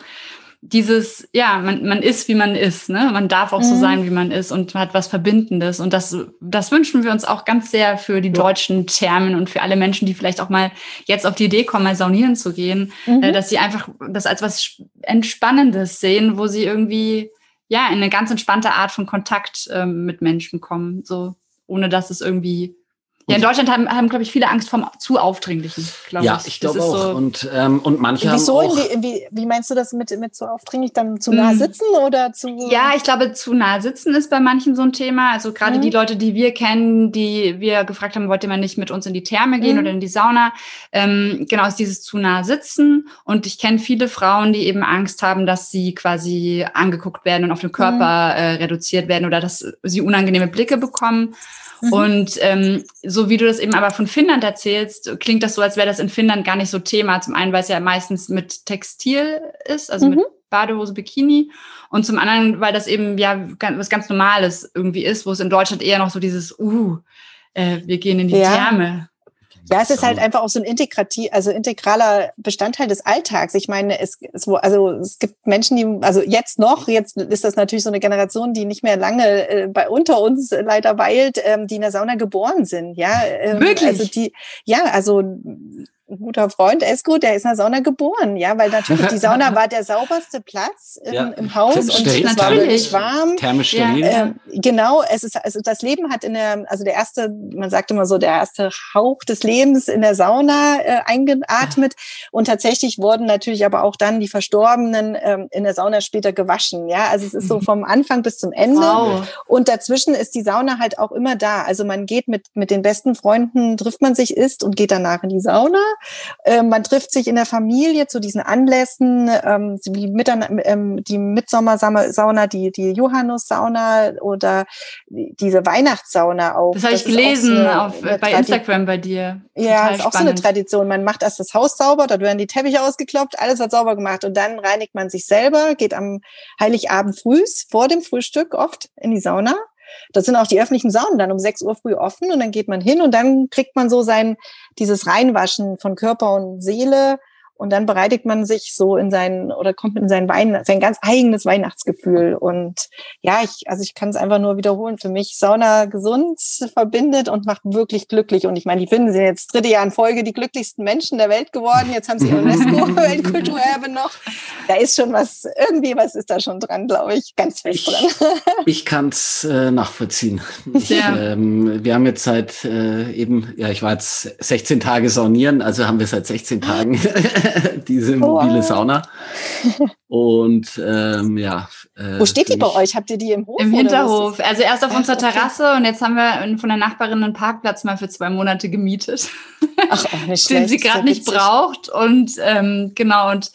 dieses, ja, man, man ist, wie man ist, ne? Man darf auch so
Mhm.
sein, wie man ist und hat was Verbindendes. Und das, das wünschen wir uns auch ganz sehr für die deutschen Thermen und für alle Menschen, die vielleicht auch mal jetzt auf die Idee kommen, mal saunieren zu gehen,
Mhm.
äh, dass sie einfach das als was Entspannendes sehen, wo sie irgendwie, ja, in eine ganz entspannte Art von Kontakt ähm, mit Menschen kommen, so, ohne dass es irgendwie ja, in Deutschland haben, haben glaube ich, viele Angst vom zu aufdringlichen, glaube
Ja,
ich.
ich
Das
glaube
ist
auch.
So,
und, ähm, und manche
Wieso?
haben auch.
Die, wie, wie meinst du das mit, mit so aufdringlich? Dann zu nah
Mhm.
sitzen oder zu.
ja, ich glaube, zu nah sitzen ist bei manchen so ein Thema. Also gerade
Mhm.
die Leute, die wir kennen, die wir gefragt haben, wollt ihr mal nicht mit uns in die Therme gehen
Mhm.
oder in die Sauna? Ähm, genau, ist dieses zu nah sitzen. Und ich kenne viele Frauen, die eben Angst haben, dass sie quasi angeguckt werden und auf den Körper äh, reduziert werden oder dass sie unangenehme Blicke bekommen.
Mhm.
Und ähm, so wie du das eben aber von Finnland erzählst, klingt das so, als wäre das in Finnland gar nicht so Thema. Zum einen, weil es ja meistens mit Textil ist, also
Mhm.
mit Badehose, Bikini. Und zum anderen, weil das eben ja was ganz Normales irgendwie ist, wo es in Deutschland eher noch so dieses, uh, äh, wir gehen in die
Ja.
Therme.
Ja, es ist halt einfach auch so ein integrativ, also integraler Bestandteil des Alltags. Ich meine, es, es, also es gibt Menschen, die, also jetzt noch, jetzt ist das natürlich so eine Generation, die nicht mehr lange äh, bei unter uns leider weilt, ähm, die in der Sauna geboren sind. Ja, ähm,
Wirklich?
Also die, ja, also guter Freund, Esko, der ist in der Sauna geboren, ja, weil natürlich die Sauna (laughs) war der sauberste Platz im,
Ja.
im Haus und
Stimmt.
es war
Natürlich.
wirklich warm.
Thermisch
Ja.
Ähm, genau, es ist also das Leben hat in der also der erste, man sagt immer so der erste Hauch des Lebens in der Sauna äh, eingeatmet und tatsächlich wurden natürlich aber auch dann die Verstorbenen ähm, in der Sauna später gewaschen. Ja, also es ist so
Mhm.
vom Anfang bis zum Ende
Wow.
und dazwischen ist die Sauna halt auch immer da. Also man geht mit mit den besten Freunden trifft man sich, isst und geht danach in die Sauna. Ähm, man trifft sich in der Familie zu diesen Anlässen, ähm, wie Mittern ähm, die Mitsommersauna, die, die Johannes-Sauna oder die- diese Weihnachtssauna auch.
Das habe ich gelesen
so eine-
auf,
eine
bei Instagram bei dir.
Ja,
Total
ist auch so eine. Tradition. Man macht erst das Haus sauber, dort werden die Teppiche ausgekloppt, alles wird sauber gemacht und dann reinigt man sich selber, geht am Heiligabend frühs vor dem Frühstück oft in die Sauna. Das sind auch die öffentlichen Saunen dann um 6 Uhr früh offen und dann geht man hin und dann kriegt man so sein, dieses Reinwaschen von Körper und Seele und dann bereitet man sich so in sein oder kommt in sein Wein, sein ganz eigenes Weihnachtsgefühl. Und ja, ich, also ich kann es einfach nur wiederholen. Für mich Sauna gesund verbindet und macht wirklich glücklich. Und ich meine, die Finnen sind jetzt dritte Jahr in Folge die glücklichsten Menschen der Welt geworden. Jetzt haben sie (laughs) UNESCO-Weltkulturerbe noch. Da ist schon was, irgendwie was ist da schon dran, glaube ich, ganz fest
Ich,
dran. (laughs)
ich kann es äh, nachvollziehen. Ich,
Ja.
ähm, wir haben jetzt seit äh, eben, ja, ich war jetzt 16 Tage saunieren, also haben wir seit 16 (laughs) Tagen (laughs) diese mobile
Wow.
Sauna. Und ähm, ja. Äh,
Wo steht die bei euch? Habt ihr die im Hof?
Im Hinterhof. Also erst auf
Ach,
unserer
okay.
Terrasse und jetzt haben wir von der Nachbarin einen Parkplatz mal für zwei Monate gemietet,
Ach, auch nicht (laughs)
den
schlecht.
sie gerade nicht braucht. Und ähm, genau, und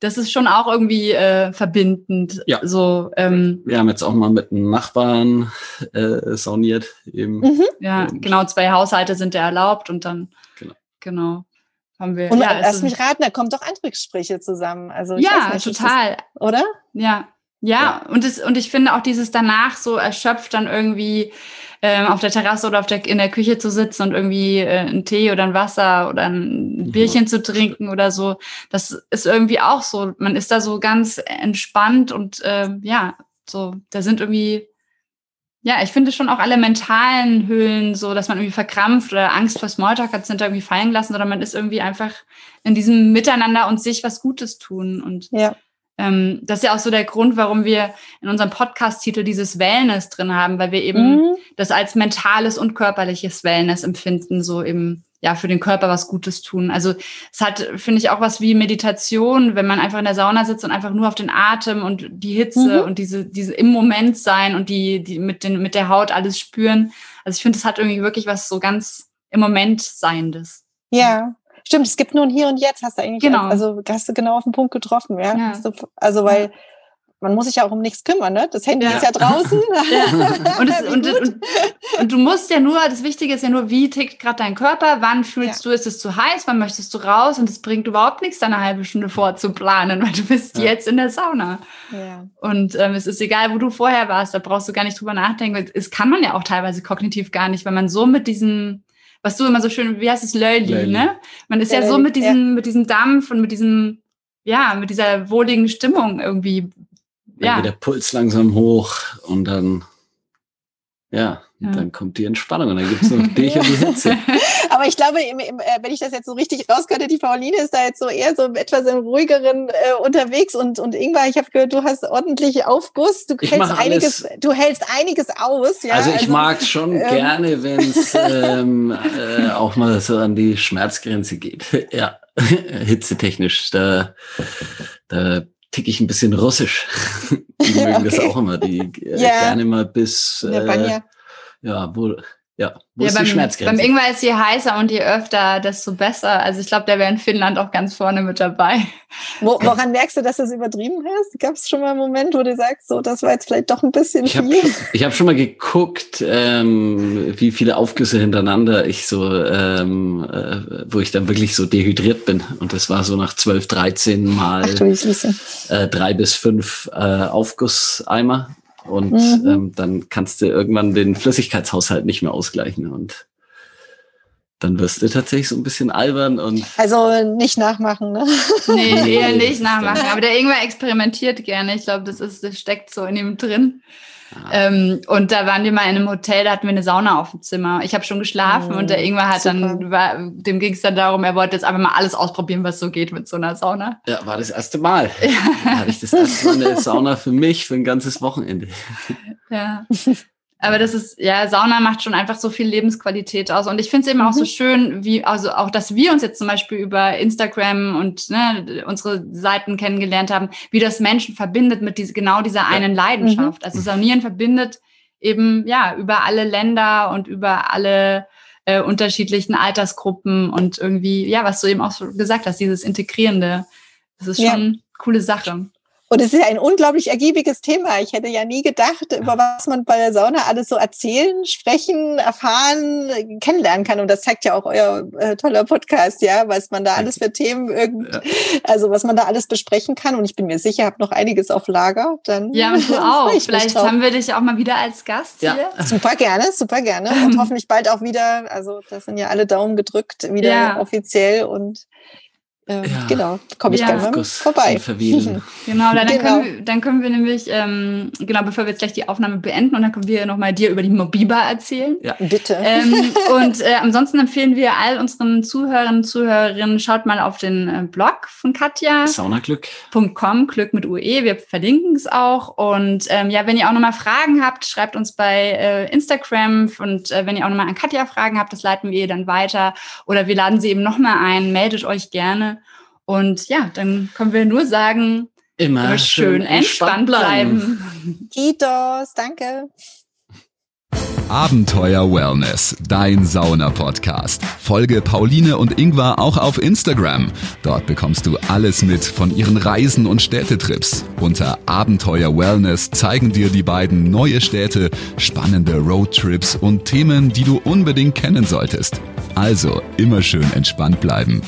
das ist schon auch irgendwie äh, verbindend.
Ja.
So, ähm,
Wir haben jetzt auch mal mit einem Nachbarn äh, sauniert. Eben.
Mhm.
ja, genau, zwei Haushalte sind ja erlaubt und dann,
Genau.
genau, haben wir.
Und
ja,
lass
es
mich raten, da kommen doch andere Gespräche zusammen. Also ich
ja
weiß nicht,
total.
Das, oder?
Ja, ja, und, es, und ich finde auch dieses danach so erschöpft dann irgendwie ähm, auf der Terrasse oder auf der, in der Küche zu sitzen und irgendwie äh, einen Tee oder ein Wasser oder ein Bierchen zu trinken oder so. Das ist irgendwie auch so. Man ist da so ganz entspannt und ähm, ja, so, da sind irgendwie, ja, ich finde schon auch alle mentalen Hüllen so, dass man irgendwie verkrampft oder Angst vor Smalltalk hat, sind da irgendwie fallen gelassen, sondern man ist irgendwie einfach in diesem Miteinander und sich was Gutes tun und
Ja.
ähm, das ist ja auch so der Grund, warum wir in unserem Podcast-Titel dieses Wellness drin haben, weil wir eben
Mhm.
das als mentales und körperliches Wellness empfinden, so eben ja für den Körper was Gutes tun. Also es hat, finde ich, auch was wie Meditation, wenn man einfach in der Sauna sitzt und einfach nur auf den Atem und die Hitze
Mhm.
und diese, diese im Moment sein und die, die mit den, mit der Haut alles spüren. Also ich finde, es hat irgendwie wirklich was so ganz im Moment Seiendes.
Ja, stimmt. Es gibt nur ein Hier und Jetzt, hast du eigentlich,
Genau.
also hast du genau auf den Punkt getroffen, ja.
Ja.
Du, also weil man muss sich ja auch um nichts kümmern, ne? Das Handy
Ja.
ist ja draußen. (laughs)
Ja. (laughs) Und, es, und, und, und du musst ja nur, das Wichtige ist ja nur, wie tickt gerade dein Körper, wann fühlst du, ist es zu heiß, wann möchtest du raus und es bringt überhaupt nichts, da eine halbe Stunde vorzuplanen, weil du bist
Ja.
jetzt in der Sauna.
ja.
Und ähm, es ist egal, wo du vorher warst, da brauchst du gar nicht drüber nachdenken. Es kann man ja auch teilweise kognitiv gar nicht, weil man so mit diesem, was du immer so schön, wie heißt es, Lölli, ne? Man ist ja,
Ja,
so mit
ja.
diesem, mit diesem Dampf und mit diesem, ja, mit dieser wohligen Stimmung irgendwie.
Dann
Ja,
geht der Puls langsam hoch und dann, ja,
Ja.
dann kommt die Entspannung und dann gibt's noch dich und die Hitze. (laughs)
Aber ich glaube, im, im, äh, wenn ich das jetzt so richtig rauskörte, die Pauline ist da jetzt so eher so etwas im ruhigeren äh, unterwegs und, und Ingvar, ich habe gehört, du hast ordentlich Aufguss, du
Ich
hältst einiges,
alles.
du hältst einiges aus, ja.
also ich mag schon
ähm,
gerne, wenn es (laughs) ähm, äh, auch mal so an die Schmerzgrenze geht. (laughs) ja, hitzetechnisch, da, da tick ich ein bisschen russisch. (laughs) die mögen das
Okay.
auch immer, die äh,
Ja.
gerne mal bis, äh, ja, wo, ja, wo
ja
ist
beim,
die Schmerzgrenze?
beim Ingwer ist je heißer und je öfter, desto besser. Also ich glaube, der wäre in Finnland auch ganz vorne mit dabei.
Wo, woran merkst du, dass du es übertrieben hast? Gab es schon mal einen Moment, wo du sagst, so, das war jetzt vielleicht doch ein bisschen
Ich habe
viel? (laughs)
ich hab schon mal geguckt, ähm, wie viele Aufgüsse hintereinander ich so, ähm, äh, wo ich dann wirklich so dehydriert bin. Und das war so nach 12, 13 Mal
Ach
äh, drei bis fünf äh, Aufgusseimer. Und
Mhm.
ähm, dann kannst du irgendwann den Flüssigkeitshaushalt nicht mehr ausgleichen. Und dann wirst du tatsächlich so ein bisschen albern und
Also nicht nachmachen, ne?
Nee, (laughs)
Nee,
eher nicht nachmachen. Aber der Ingwer experimentiert gerne. Ich glaube, das, ist, das steckt so in ihm drin.
Ah.
Ähm, und da waren wir mal in einem Hotel, da hatten wir eine Sauna auf dem Zimmer. Ich habe schon geschlafen
Oh,
und der Ingwer hat dann,
super.
war, dem ging es dann darum, er wollte jetzt einfach mal alles ausprobieren, was so geht mit so einer Sauna.
ja, war das erste Mal. (laughs) Da hatte ich das erste Mal eine Sauna für mich für ein ganzes Wochenende.
Ja. (laughs) Aber das ist, ja, Sauna macht schon einfach so viel Lebensqualität aus. Und ich finde es eben auch so
Mhm.
schön, wie, also auch, dass wir uns jetzt zum Beispiel über Instagram und ne, unsere Seiten kennengelernt haben, wie das Menschen verbindet mit diese, genau dieser einen Leidenschaft. Also Saunieren verbindet eben, ja, über alle Länder und über alle äh, unterschiedlichen Altersgruppen und irgendwie, ja, was du eben auch so gesagt hast, dieses Integrierende. Das ist schon eine coole Sache.
Und es ist ja ein unglaublich ergiebiges Thema. Ich hätte ja nie gedacht, über was man bei der Sauna alles so erzählen, sprechen, erfahren, kennenlernen kann. Und das zeigt ja auch euer äh, toller Podcast, ja, was man da alles für Themen irgend,
Ja.
also was man da alles besprechen kann. Und ich bin mir sicher, habt noch einiges auf Lager. Dann
Ja, und (laughs) du auch. Vielleicht
drauf.
haben wir dich auch mal wieder als Gast
Ja.
hier.
Super gerne, super gerne. (laughs) Und hoffentlich bald auch wieder, also da sind ja alle Daumen gedrückt, wieder
Ja.
offiziell und ähm,
Ja.
genau, komme ich
Ja.
gerne mal vorbei. (laughs)
Genau, dann,
Genau.
Können wir, dann können wir nämlich, ähm, genau, bevor wir jetzt gleich die Aufnahme beenden, und dann können wir nochmal dir über die Mobiba erzählen.
Bitte.
ähm, (laughs) und äh, ansonsten empfehlen wir all unseren Zuhörern und Zuhörerinnen, schaut mal auf den äh, Blog von Katja.
Saunaglück.
.com, Glück mit UE. Wir verlinken es auch. Und ähm, ja, wenn ihr auch nochmal Fragen habt, schreibt uns bei äh, Instagram. Und äh, wenn ihr auch nochmal an Katja Fragen habt, das leiten wir ihr dann weiter. Oder wir laden sie eben nochmal ein. Meldet euch gerne. Und ja, dann können wir nur sagen,
Immer,
immer schön entspannt bleiben.
Kitos, danke.
Abenteuer Wellness, dein Sauna-Podcast. Folge Pauline und Ingvar auch auf Instagram. Dort bekommst du alles mit von ihren Reisen und Städtetrips. Unter Abenteuer Wellness zeigen dir die beiden neue Städte, spannende Roadtrips und Themen, die du unbedingt kennen solltest. Also immer schön entspannt bleiben.